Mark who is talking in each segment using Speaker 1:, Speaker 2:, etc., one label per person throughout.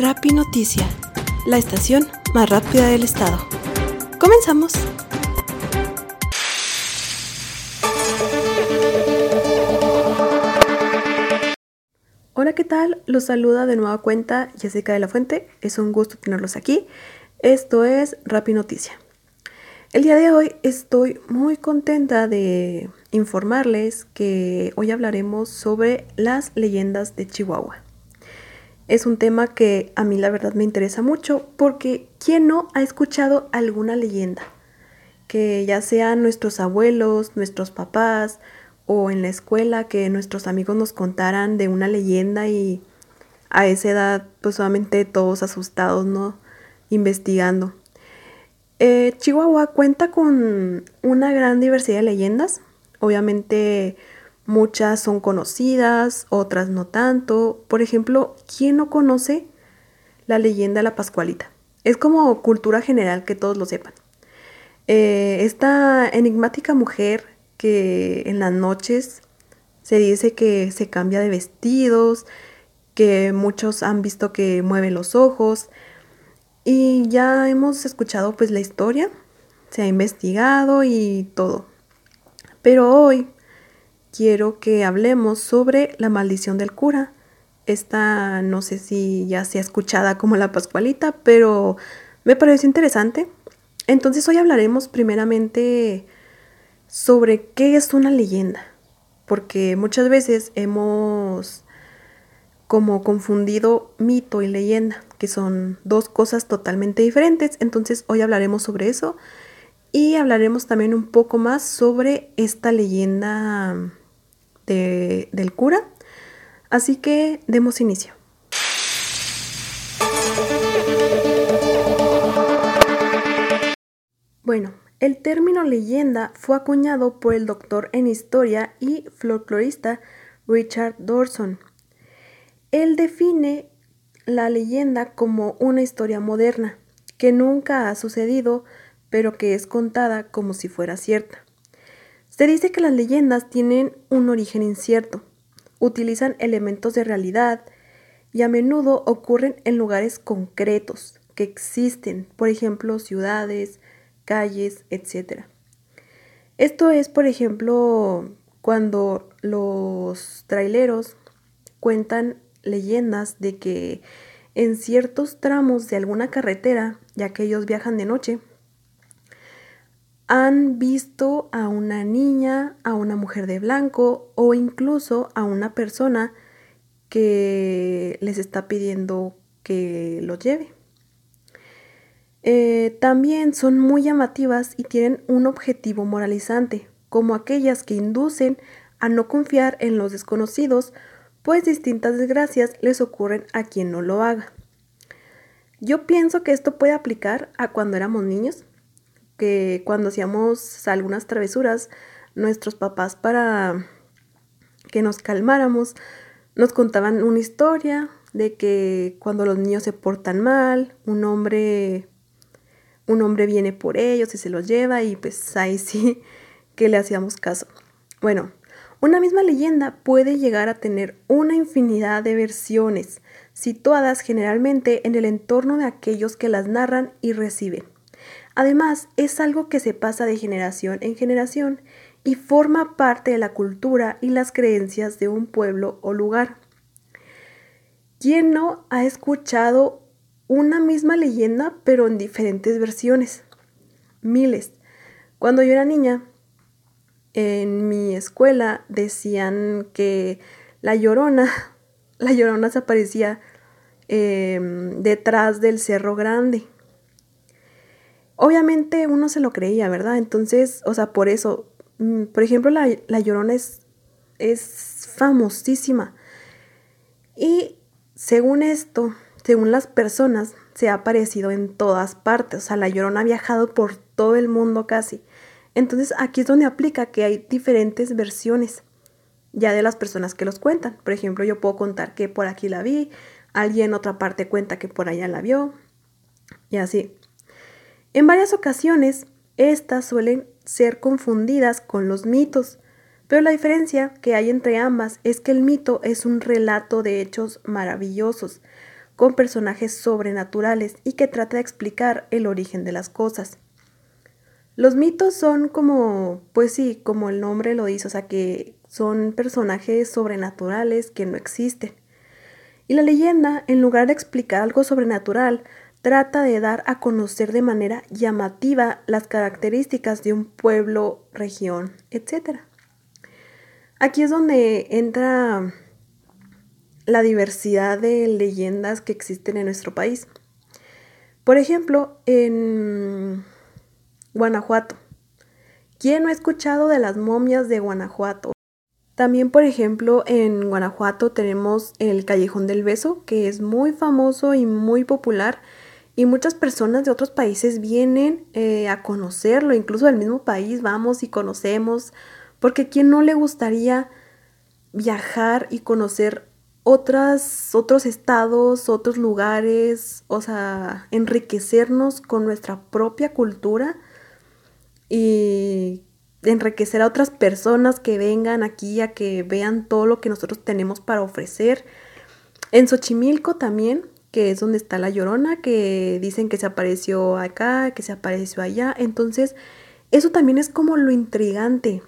Speaker 1: Rapi Noticia, la estación más rápida del estado. Comenzamos. Hola, ¿qué tal? Los saluda de nueva cuenta Jessica de la Fuente. Es un gusto tenerlos aquí. Esto es Rapi Noticia. El día de hoy estoy muy contenta de informarles que hoy hablaremos sobre las leyendas de Chihuahua. Es un tema que a mí la verdad me interesa mucho porque ¿quién no ha escuchado alguna leyenda? Que ya sean nuestros abuelos, nuestros papás o en la escuela que nuestros amigos nos contaran de una leyenda y a esa edad pues solamente todos asustados, ¿no? Investigando. Eh, Chihuahua cuenta con una gran diversidad de leyendas. Obviamente Muchas son conocidas, otras no tanto. Por ejemplo, ¿quién no conoce la leyenda de la Pascualita? Es como cultura general que todos lo sepan. Eh, esta enigmática mujer que en las noches se dice que se cambia de vestidos, que muchos han visto que mueve los ojos y ya hemos escuchado pues la historia, se ha investigado y todo. Pero hoy quiero que hablemos sobre la maldición del cura. Esta no sé si ya sea escuchada como la Pascualita, pero me pareció interesante. Entonces hoy hablaremos primeramente sobre qué es una leyenda, porque muchas veces hemos como confundido mito y leyenda, que son dos cosas totalmente diferentes. Entonces hoy hablaremos sobre eso y hablaremos también un poco más sobre esta leyenda del cura. Así que demos inicio. Bueno, el término leyenda fue acuñado por el doctor en historia y folclorista Richard Dorson. Él define la leyenda como una historia moderna, que nunca ha sucedido, pero que es contada como si fuera cierta. Se dice que las leyendas tienen un origen incierto, utilizan elementos de realidad y a menudo ocurren en lugares concretos que existen, por ejemplo, ciudades, calles, etc. Esto es, por ejemplo, cuando los traileros cuentan leyendas de que en ciertos tramos de alguna carretera, ya que ellos viajan de noche, han visto a una niña, a una mujer de blanco o incluso a una persona que les está pidiendo que lo lleve. Eh, también son muy llamativas y tienen un objetivo moralizante, como aquellas que inducen a no confiar en los desconocidos, pues distintas desgracias les ocurren a quien no lo haga. Yo pienso que esto puede aplicar a cuando éramos niños, que cuando hacíamos algunas travesuras, nuestros papás para que nos calmáramos, nos contaban una historia de que cuando los niños se portan mal, un hombre un hombre viene por ellos y se los lleva y pues ahí sí que le hacíamos caso. Bueno, una misma leyenda puede llegar a tener una infinidad de versiones, situadas generalmente en el entorno de aquellos que las narran y reciben. Además, es algo que se pasa de generación en generación y forma parte de la cultura y las creencias de un pueblo o lugar. ¿Quién no ha escuchado una misma leyenda pero en diferentes versiones? Miles. Cuando yo era niña, en mi escuela decían que la llorona, la llorona se aparecía em, detrás del cerro grande obviamente uno se lo creía, ¿verdad? Entonces, o sea, por eso, mm, por ejemplo, la, Llorona es, es famosísima. Y según esto, según las personas, se ha aparecido en todas partes. O sea, la Llorona ha viajado por todo el mundo casi. Entonces aquí es donde aplica que hay diferentes versiones ya de las personas que los cuentan. Por ejemplo, yo puedo contar que por aquí la vi, alguien en otra parte cuenta que por allá la vio y así. En varias ocasiones, estas suelen ser confundidas con los mitos, pero la diferencia que hay entre ambas es que el mito es un relato de hechos maravillosos, con personajes sobrenaturales y que trata de explicar el origen de las cosas. Los mitos son como, pues sí, como el nombre lo dice, o sea que son personajes sobrenaturales que no existen. Y la leyenda, en lugar de explicar algo sobrenatural, trata de dar a conocer de manera llamativa las características de un pueblo, región, etc. Aquí es donde entra la diversidad de leyendas que existen en nuestro país. Por ejemplo, en Guanajuato. ¿Quién no ha escuchado de las momias de Guanajuato? También, por ejemplo, en Guanajuato tenemos el Callejón del Beso, que es muy famoso y muy popular. Y muchas personas de otros países vienen eh, a conocerlo, incluso del mismo país vamos y conocemos, porque ¿quién no le gustaría viajar y conocer otras, otros estados, otros lugares, o sea, enriquecernos con nuestra propia cultura y enriquecer a otras personas que vengan aquí a que vean todo lo que nosotros tenemos para ofrecer. En Xochimilco también, que es donde está la Llorona, que dicen que se apareció acá, que se apareció allá. Entonces, eso también es como lo intrigante,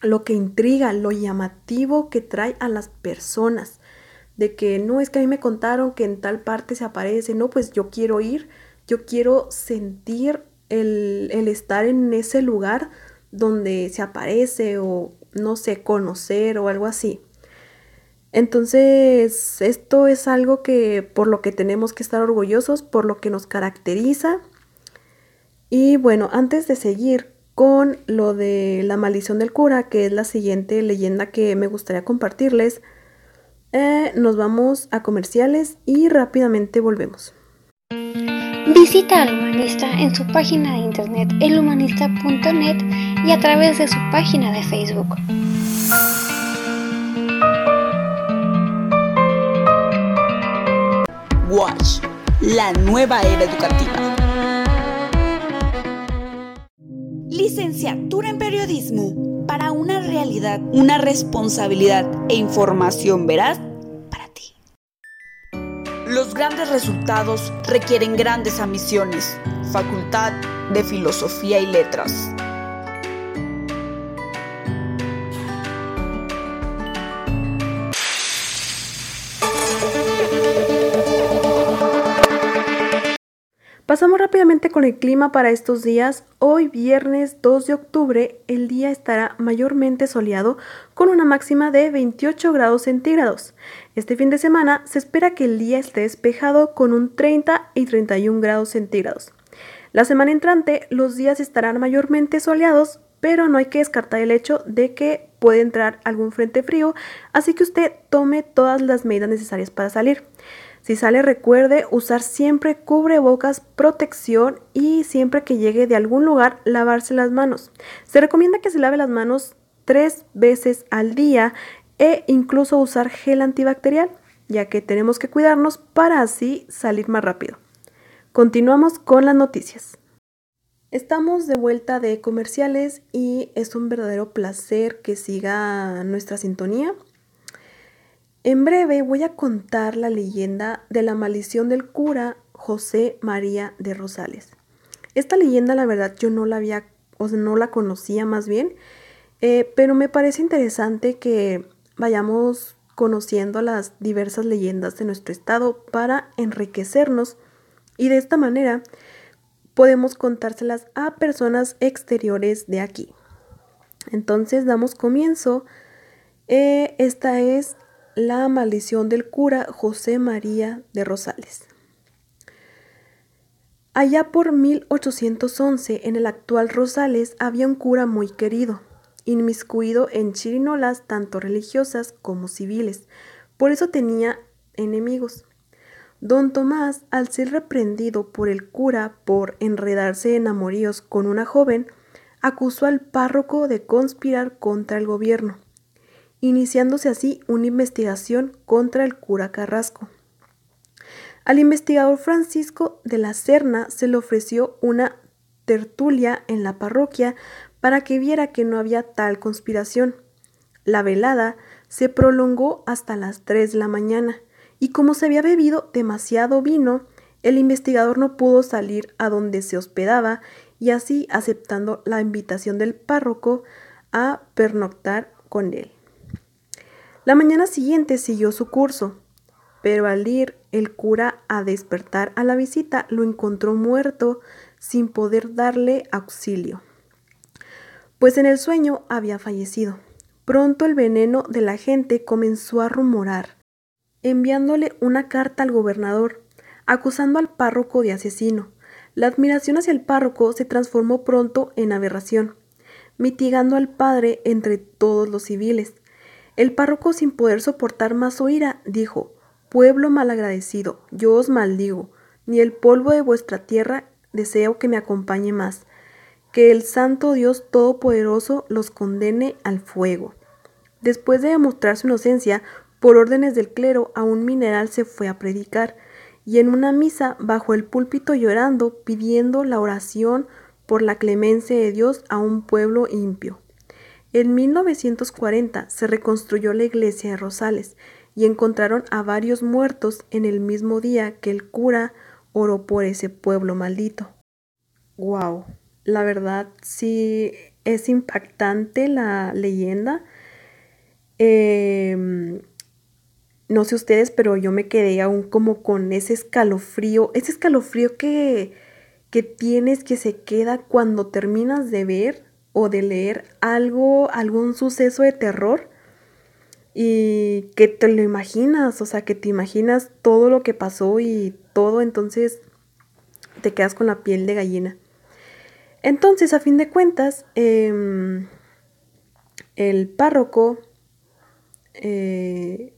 Speaker 1: lo que intriga, lo llamativo que trae a las personas. De que no es que a mí me contaron que en tal parte se aparece, no, pues yo quiero ir, yo quiero sentir el, el estar en ese lugar donde se aparece o no sé, conocer o algo así. Entonces, esto es algo que por lo que tenemos que estar orgullosos, por lo que nos caracteriza. Y bueno, antes de seguir con lo de la maldición del cura, que es la siguiente leyenda que me gustaría compartirles, eh, nos vamos a comerciales y rápidamente volvemos.
Speaker 2: Visita al humanista en su página de internet elhumanista.net y a través de su página de Facebook.
Speaker 3: La nueva era educativa. Licenciatura en periodismo para una realidad, una responsabilidad e información veraz los grandes resultados requieren grandes ambiciones. Facultad de Filosofía y Letras.
Speaker 1: Pasamos rápidamente con el clima para estos días. Hoy viernes 2 de octubre el día estará mayormente soleado con una máxima de 28 grados centígrados. Este fin de semana se espera que el día esté despejado con un 30 y 31 grados centígrados. La semana entrante los días estarán mayormente soleados, pero no hay que descartar el hecho de que puede entrar algún frente frío, así que usted tome todas las medidas necesarias para salir. Si sale recuerde usar siempre cubrebocas, protección y siempre que llegue de algún lugar lavarse las manos. Se recomienda que se lave las manos tres veces al día e incluso usar gel antibacterial, ya que tenemos que cuidarnos para así salir más rápido. Continuamos con las noticias. Estamos de vuelta de comerciales y es un verdadero placer que siga nuestra sintonía. En breve voy a contar la leyenda de la maldición del cura José María de Rosales. Esta leyenda, la verdad, yo no la había, o no la conocía más bien, eh, pero me parece interesante que vayamos conociendo las diversas leyendas de nuestro estado para enriquecernos y de esta manera podemos contárselas a personas exteriores de aquí. Entonces damos comienzo. Eh, esta es la maldición del cura José María de Rosales. Allá por 1811, en el actual Rosales, había un cura muy querido, inmiscuido en chirinolas tanto religiosas como civiles. Por eso tenía enemigos. Don Tomás, al ser reprendido por el cura por enredarse en amoríos con una joven, acusó al párroco de conspirar contra el gobierno iniciándose así una investigación contra el cura Carrasco. Al investigador Francisco de la Serna se le ofreció una tertulia en la parroquia para que viera que no había tal conspiración. La velada se prolongó hasta las 3 de la mañana y como se había bebido demasiado vino, el investigador no pudo salir a donde se hospedaba y así aceptando la invitación del párroco a pernoctar con él. La mañana siguiente siguió su curso, pero al ir el cura a despertar a la visita lo encontró muerto sin poder darle auxilio, pues en el sueño había fallecido. Pronto el veneno de la gente comenzó a rumorar, enviándole una carta al gobernador, acusando al párroco de asesino. La admiración hacia el párroco se transformó pronto en aberración, mitigando al padre entre todos los civiles. El párroco, sin poder soportar más su ira, dijo, Pueblo malagradecido, yo os maldigo, ni el polvo de vuestra tierra deseo que me acompañe más, que el Santo Dios Todopoderoso los condene al fuego. Después de demostrar su inocencia, por órdenes del clero, a un mineral se fue a predicar, y en una misa bajo el púlpito llorando, pidiendo la oración por la clemencia de Dios a un pueblo impio. En 1940 se reconstruyó la iglesia de Rosales, y encontraron a varios muertos en el mismo día que el cura oró por ese pueblo maldito. Wow, la verdad sí es impactante la leyenda. Em, no sé ustedes, pero yo me quedé aún como con ese escalofrío, ese escalofrío que, que tienes que se queda cuando terminas de ver o de leer algo, algún suceso de terror y que te lo imaginas, o sea, que te imaginas todo lo que pasó y todo, entonces te quedas con la piel de gallina. Entonces, a fin de cuentas, em, el párroco, eh,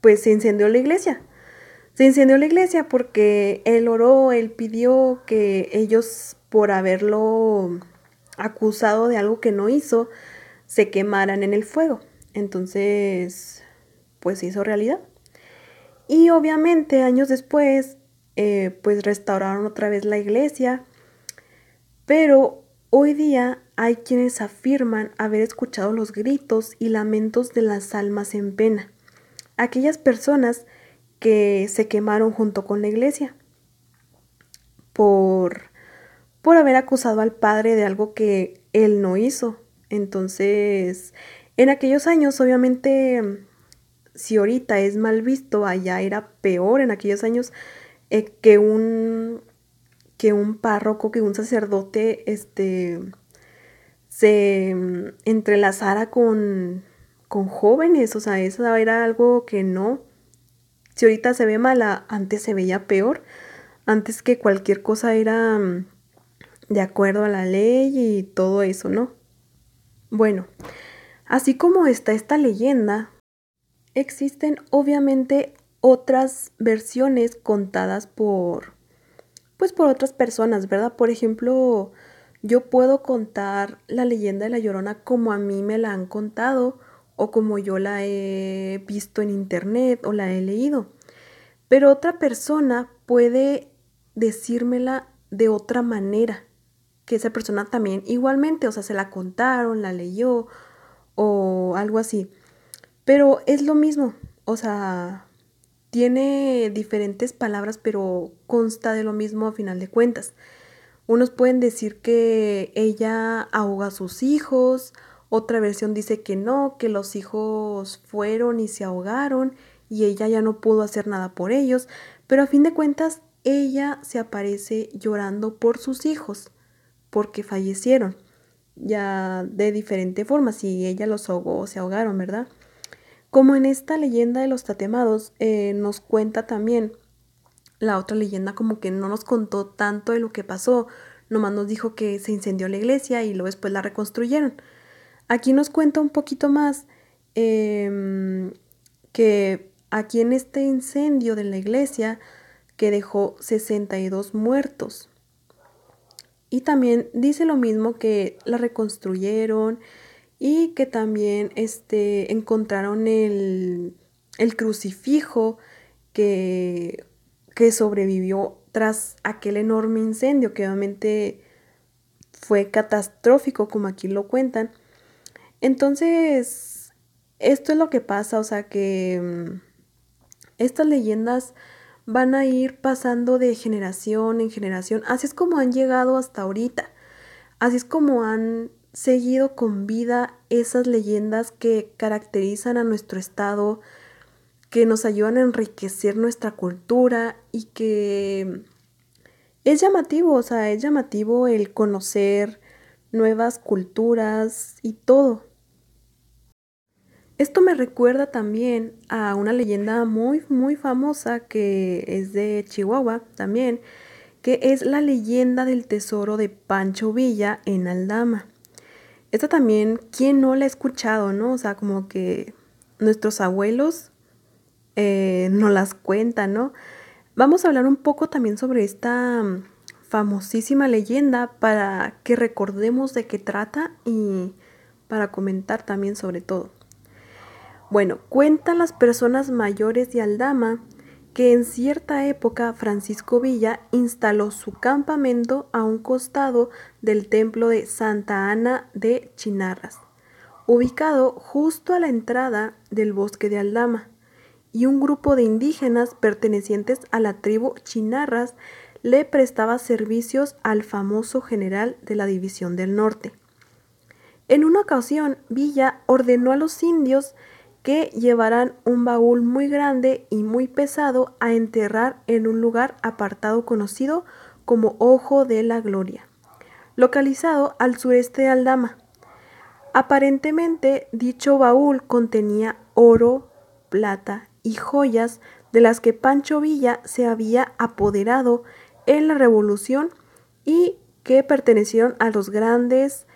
Speaker 1: pues se incendió la iglesia. Se incendió la iglesia porque él oró, él pidió que ellos, por haberlo acusado de algo que no hizo, se quemaran en el fuego. Entonces, pues se hizo realidad. Y obviamente años después, eh, pues restauraron otra vez la iglesia. Pero hoy día hay quienes afirman haber escuchado los gritos y lamentos de las almas en pena. Aquellas personas que se quemaron junto con la iglesia por, por haber acusado al padre de algo que él no hizo. Entonces, en aquellos años, obviamente, si ahorita es mal visto, allá era peor en aquellos años eh, que un que un párroco, que un sacerdote, este, se mm, entrelazara con, con jóvenes, o sea, eso era algo que no. Si ahorita se ve mala, antes se veía peor, antes que cualquier cosa era mm, de acuerdo a la ley y todo eso, ¿no? Bueno, Así como está esta leyenda, existen obviamente otras versiones contadas por pues por otras personas, ¿verdad? Por ejemplo, yo puedo contar la leyenda de la Llorona como a mí me la han contado o como yo la he visto en internet o la he leído. Pero otra persona puede decírmela de otra manera, que esa persona también igualmente, o sea, se la contaron, la leyó o algo así. Pero es lo mismo, o sea, tiene diferentes palabras, pero consta de lo mismo a final de cuentas. Unos pueden decir que ella ahoga a sus hijos, otra versión dice que no, que los hijos fueron y se ahogaron y ella ya no pudo hacer nada por ellos, pero a fin de cuentas ella se aparece llorando por sus hijos porque fallecieron ya de diferente forma, si ella los ahogó o se ahogaron, ¿verdad? Como en esta leyenda de los tatemados eh, nos cuenta también la otra leyenda como que no nos contó tanto de lo que pasó, nomás nos dijo que se incendió la iglesia y luego después la reconstruyeron. Aquí nos cuenta un poquito más em, que aquí en este incendio de la iglesia que dejó 62 muertos. Y también dice lo mismo que la reconstruyeron y que también este, encontraron el, crucifijo que, que sobrevivió tras aquel enorme incendio que obviamente fue catastrófico como aquí lo cuentan. Entonces, esto es lo que pasa, o sea que mm, Estas leyendas van a ir pasando de generación en generación. Así es como han llegado hasta ahorita. Así es como han seguido con vida esas leyendas que caracterizan a nuestro estado, que nos ayudan a enriquecer nuestra cultura y que es llamativo, o sea, es llamativo el conocer nuevas culturas y todo. Esto me recuerda también a una leyenda muy, muy famosa que es de Chihuahua también, que es la leyenda del tesoro de Pancho Villa en Aldama. Esta también, ¿quién no la ha escuchado, no? O sea, como que nuestros abuelos eh, nos las cuentan, ¿no? Vamos a hablar un poco también sobre esta mm, famosísima leyenda para que recordemos de qué trata y para comentar también sobre todo. Bueno, cuentan las personas mayores de Aldama que en cierta época Francisco Villa instaló su campamento a un costado del templo de Santa Ana de Chinarras, ubicado justo a la entrada del bosque de Aldama, y un grupo de indígenas pertenecientes a la tribu Chinarras le prestaba servicios al famoso general de la División del Norte. En una ocasión, Villa ordenó a los indios que llevarán un baúl muy grande y muy pesado a enterrar en un lugar apartado conocido como Ojo de la Gloria, localizado al sureste de Aldama. Aparentemente dicho baúl contenía oro, plata y joyas de las que Pancho Villa se había apoderado en la revolución y que pertenecieron a los grandes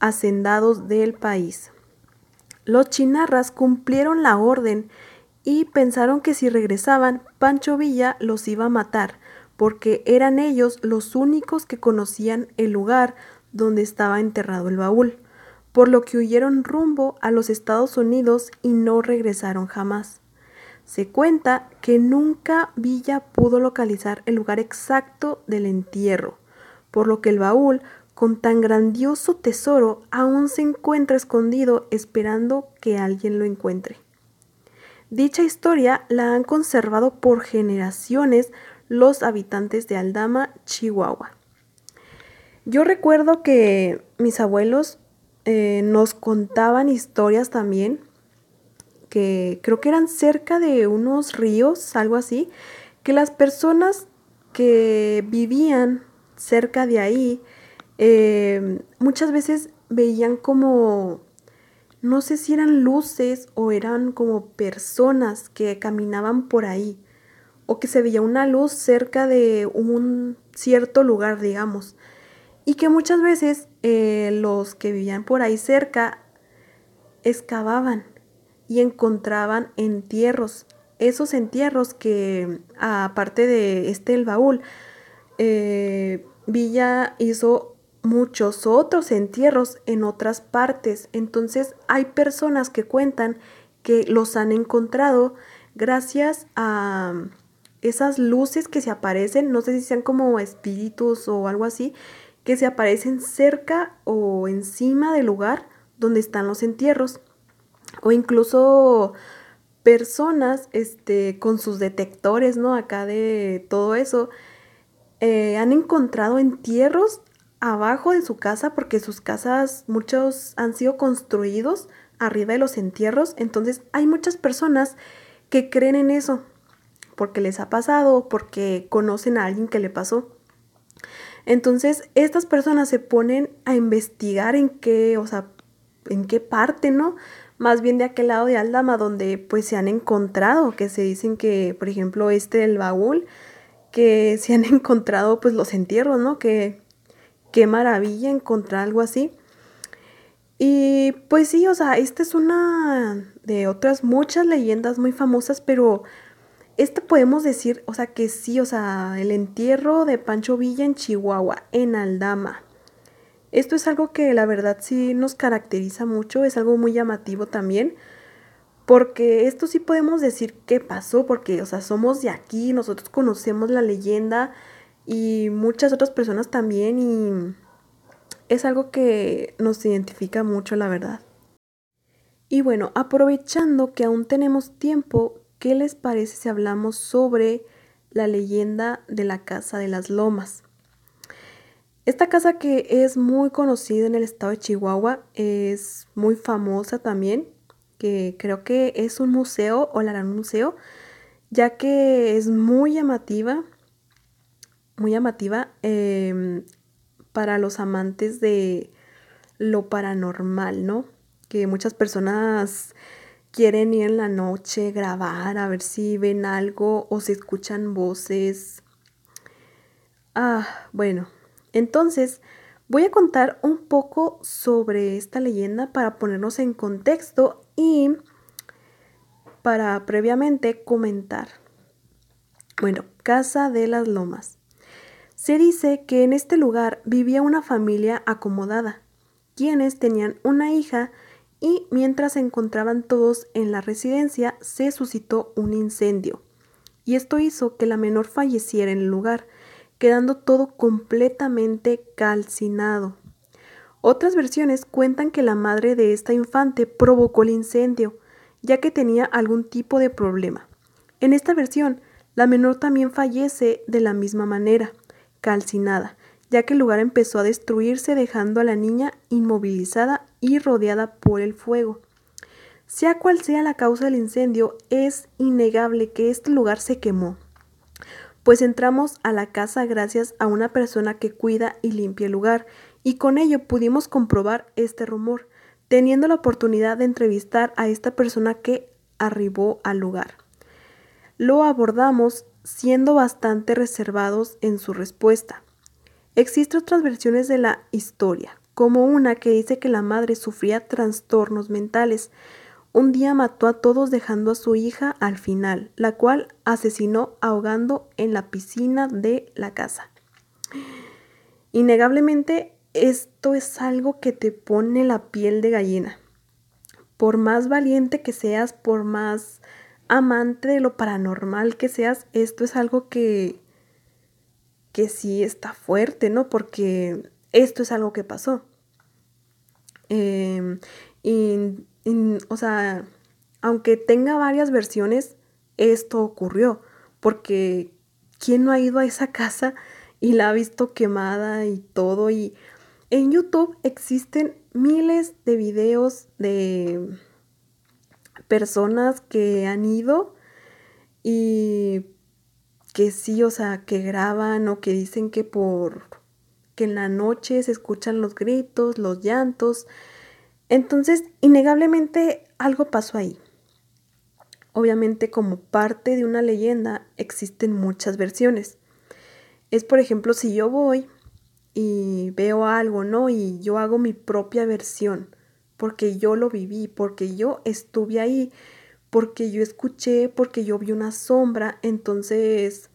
Speaker 1: hacendados del país. Los chinarras cumplieron la orden y pensaron que si regresaban, Pancho Villa los iba a matar, porque eran ellos los únicos que conocían el lugar donde estaba enterrado el baúl, por lo que huyeron rumbo a los Estados Unidos y no regresaron jamás. Se cuenta que nunca Villa pudo localizar el lugar exacto del entierro, por lo que el baúl con tan grandioso tesoro aún se encuentra escondido esperando que alguien lo encuentre. Dicha historia la han conservado por generaciones los habitantes de Aldama, Chihuahua. Yo recuerdo que mis abuelos eh, nos contaban historias también, que creo que eran cerca de unos ríos, algo así, que las personas que vivían cerca de ahí, Em, muchas veces veían como, no sé si eran luces o eran como personas que caminaban por ahí, o que se veía una luz cerca de un cierto lugar, digamos, y que muchas veces eh, los que vivían por ahí cerca excavaban y encontraban entierros. Esos entierros que, aparte de este el baúl, eh, Villa hizo muchos otros entierros en otras partes. Entonces hay personas que cuentan que los han encontrado gracias a esas luces que se aparecen, no sé si sean como espíritus o algo así, que se aparecen cerca o encima del lugar donde están los entierros. O incluso personas este, con sus detectores, ¿no? Acá de todo eso, eh, han encontrado entierros abajo de su casa porque sus casas muchos han sido construidos arriba de los entierros, entonces hay muchas personas que creen en eso porque les ha pasado, porque conocen a alguien que le pasó. Entonces, estas personas se ponen a investigar en qué, o sea, en qué parte, ¿no? Más bien de aquel lado de Aldama donde pues se han encontrado, que se dicen que, por ejemplo, este del baúl, que se han encontrado pues los entierros, ¿no? Que qué maravilla encontrar algo así. Y pues sí, o sea, esta es una de otras muchas leyendas muy famosas, pero este podemos decir, o sea, que sí, o sea, el entierro de Pancho Villa en Chihuahua, en Aldama. Esto es algo que la verdad sí nos caracteriza mucho, es algo muy llamativo también, porque esto sí podemos decir qué pasó, porque, o sea, somos de aquí, nosotros conocemos la leyenda, y muchas otras personas también y es algo que nos identifica mucho, la verdad. Y bueno, aprovechando que aún tenemos tiempo, ¿qué les parece si hablamos sobre la leyenda de la Casa de las Lomas? Esta casa que es muy conocida en el estado de Chihuahua, es muy famosa también, que creo que es un museo o la harán museo, ya que es muy llamativa, muy llamativa em, para los amantes de lo paranormal, ¿no? Que muchas personas quieren ir en la noche, grabar, a ver si ven algo o si escuchan voces. Ah, bueno, entonces, voy a contar un poco sobre esta leyenda para ponernos en contexto y para previamente comentar. Bueno, Casa de las Lomas. Se dice que en este lugar vivía una familia acomodada, quienes tenían una hija y mientras se encontraban todos en la residencia se suscitó un incendio. Y esto hizo que la menor falleciera en el lugar, quedando todo completamente calcinado. Otras versiones cuentan que la madre de esta infante provocó el incendio, ya que tenía algún tipo de problema. En esta versión, la menor también fallece de la misma manera, calcinada, ya que el lugar empezó a destruirse dejando a la niña inmovilizada y rodeada por el fuego. Sea cual sea la causa del incendio, es innegable que este lugar se quemó pues entramos a la casa gracias a una persona que cuida y limpia el lugar, y con ello pudimos comprobar este rumor, teniendo la oportunidad de entrevistar a esta persona que arribó al lugar. Lo abordamos siendo bastante reservados en su respuesta. Existen otras versiones de la historia, como una que dice que la madre sufría trastornos mentales, un día mató a todos dejando a su hija al final, la cual asesinó ahogando en la piscina de la casa. Innegablemente, esto es algo que te pone la piel de gallina. Por más valiente que seas, por más amante de lo paranormal que seas, esto es algo que, que sí está fuerte, ¿no? Porque esto es algo que pasó. Em, y o sea, aunque tenga varias versiones, esto ocurrió, porque ¿quién no ha ido a esa casa y la ha visto quemada y todo? Y en YouTube existen miles de videos de personas que han ido y que sí, o sea, que graban o que dicen que por que en la noche se escuchan los gritos, los llantos, entonces, innegablemente algo pasó ahí. Obviamente como parte de una leyenda existen muchas versiones. Es por ejemplo si yo voy y veo algo, ¿no? Y yo hago mi propia versión, porque yo lo viví, porque yo estuve ahí, porque yo escuché, porque yo vi una sombra, entonces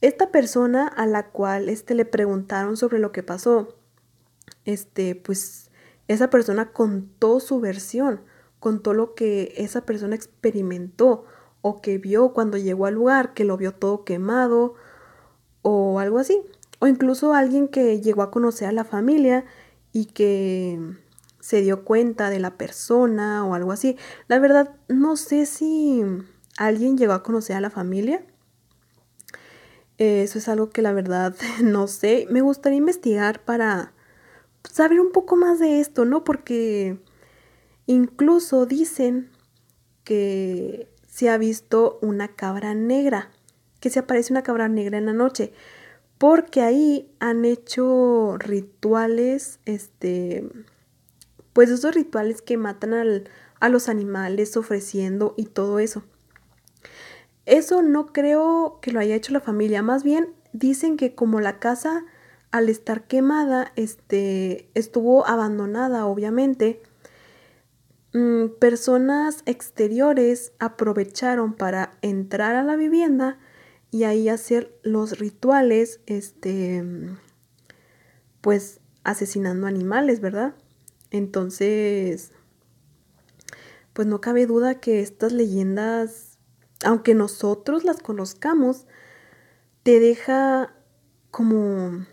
Speaker 1: esta persona a la cual este le preguntaron sobre lo que pasó, este pues esa persona contó su versión, contó lo que esa persona experimentó o que vio cuando llegó al lugar, que lo vio todo quemado o algo así. O incluso alguien que llegó a conocer a la familia y que se dio cuenta de la persona o algo así. La verdad, no sé si alguien llegó a conocer a la familia. Eso es algo que la verdad no sé. Me gustaría investigar para saber un poco más de esto, ¿no? Porque incluso dicen que se ha visto una cabra negra, que se aparece una cabra negra en la noche, porque ahí han hecho rituales, este, pues esos rituales que matan al, a los animales ofreciendo y todo eso. Eso no creo que lo haya hecho la familia, más bien dicen que como la casa al estar quemada, este, estuvo abandonada, obviamente. Mm, personas exteriores aprovecharon para entrar a la vivienda y ahí hacer los rituales, este, pues asesinando animales, ¿verdad? Entonces, pues no cabe duda que estas leyendas, aunque nosotros las conozcamos, te deja como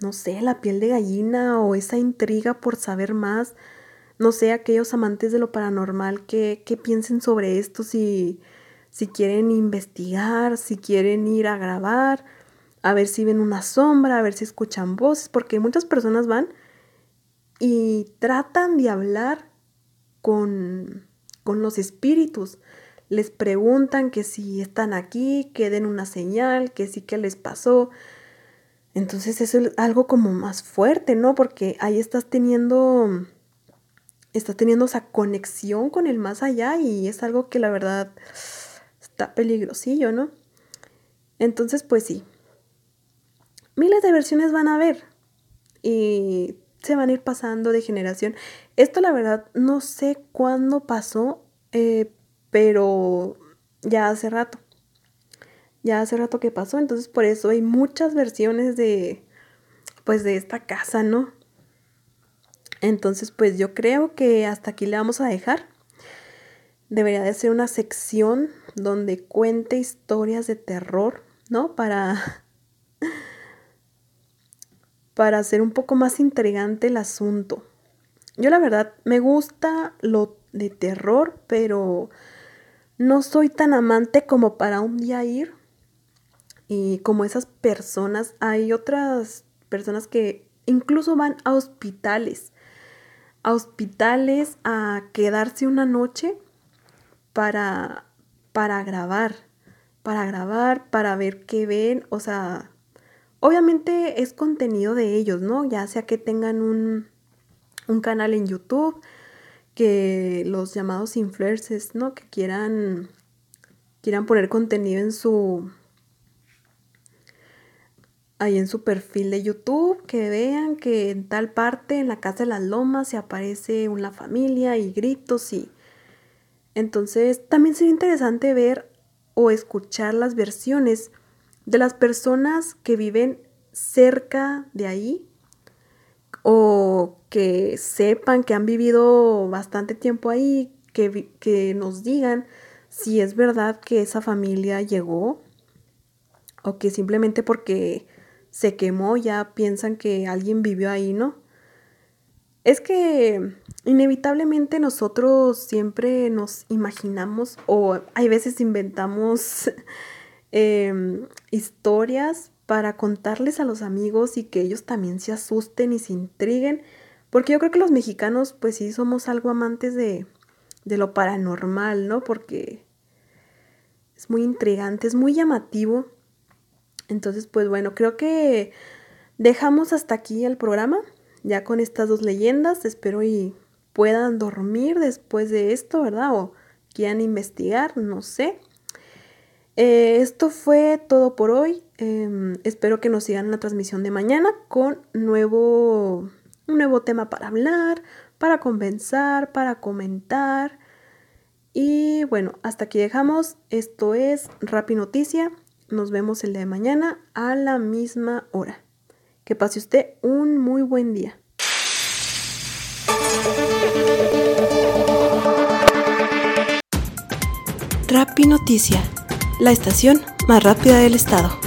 Speaker 1: no sé, la piel de gallina o esa intriga por saber más. No sé, aquellos amantes de lo paranormal que, piensen sobre esto, si, si quieren investigar, si quieren ir a grabar, a ver si ven una sombra, a ver si escuchan voces, porque muchas personas van y tratan de hablar con, con los espíritus. Les preguntan que si están aquí, que den una señal, que sí que les pasó. Entonces eso es algo como más fuerte, ¿no? Porque ahí estás teniendo, estás teniendo esa conexión con el más allá y es algo que la verdad está peligrosillo, ¿no? Entonces, pues sí, miles de versiones van a haber y se van a ir pasando de generación. Esto la verdad no sé cuándo pasó, eh, pero ya hace rato ya hace rato que pasó, entonces por eso hay muchas versiones de, pues de esta casa, ¿no? Entonces, pues yo creo que hasta aquí le vamos a dejar. Debería de ser una sección donde cuente historias de terror, ¿no? Para para hacer un poco más intrigante el asunto. Yo la verdad me gusta lo de terror, pero no soy tan amante como para un día ir y como esas personas, hay otras personas que incluso van a hospitales, a hospitales a quedarse una noche para, para grabar, para grabar, para ver qué ven, o sea, obviamente es contenido de ellos, ¿no? Ya sea que tengan un, un canal en YouTube, que los llamados influencers, ¿no? Que quieran, quieran poner contenido en su, ahí en su perfil de YouTube, que vean que en tal parte, en la casa de las lomas, se aparece una familia y gritos y... Entonces, también sería interesante ver o escuchar las versiones de las personas que viven cerca de ahí o que sepan que han vivido bastante tiempo ahí, que, que nos digan si es verdad que esa familia llegó o que simplemente porque se quemó, ya piensan que alguien vivió ahí, ¿no? Es que inevitablemente nosotros siempre nos imaginamos o hay veces inventamos em, historias para contarles a los amigos y que ellos también se asusten y se intriguen, porque yo creo que los mexicanos pues sí somos algo amantes de, de lo paranormal, ¿no? Porque es muy intrigante, es muy llamativo entonces, pues bueno, creo que dejamos hasta aquí el programa, ya con estas dos leyendas. Espero y puedan dormir después de esto, ¿verdad? O quieran investigar, no sé. Eh, esto fue todo por hoy. Em, espero que nos sigan en la transmisión de mañana con nuevo, un nuevo tema para hablar, para convencer, para comentar. Y bueno, hasta aquí dejamos. Esto es Rapi Noticia. Nos vemos el día de mañana a la misma hora. Que pase usted un muy buen día. Rapi Noticia, la estación más rápida del estado.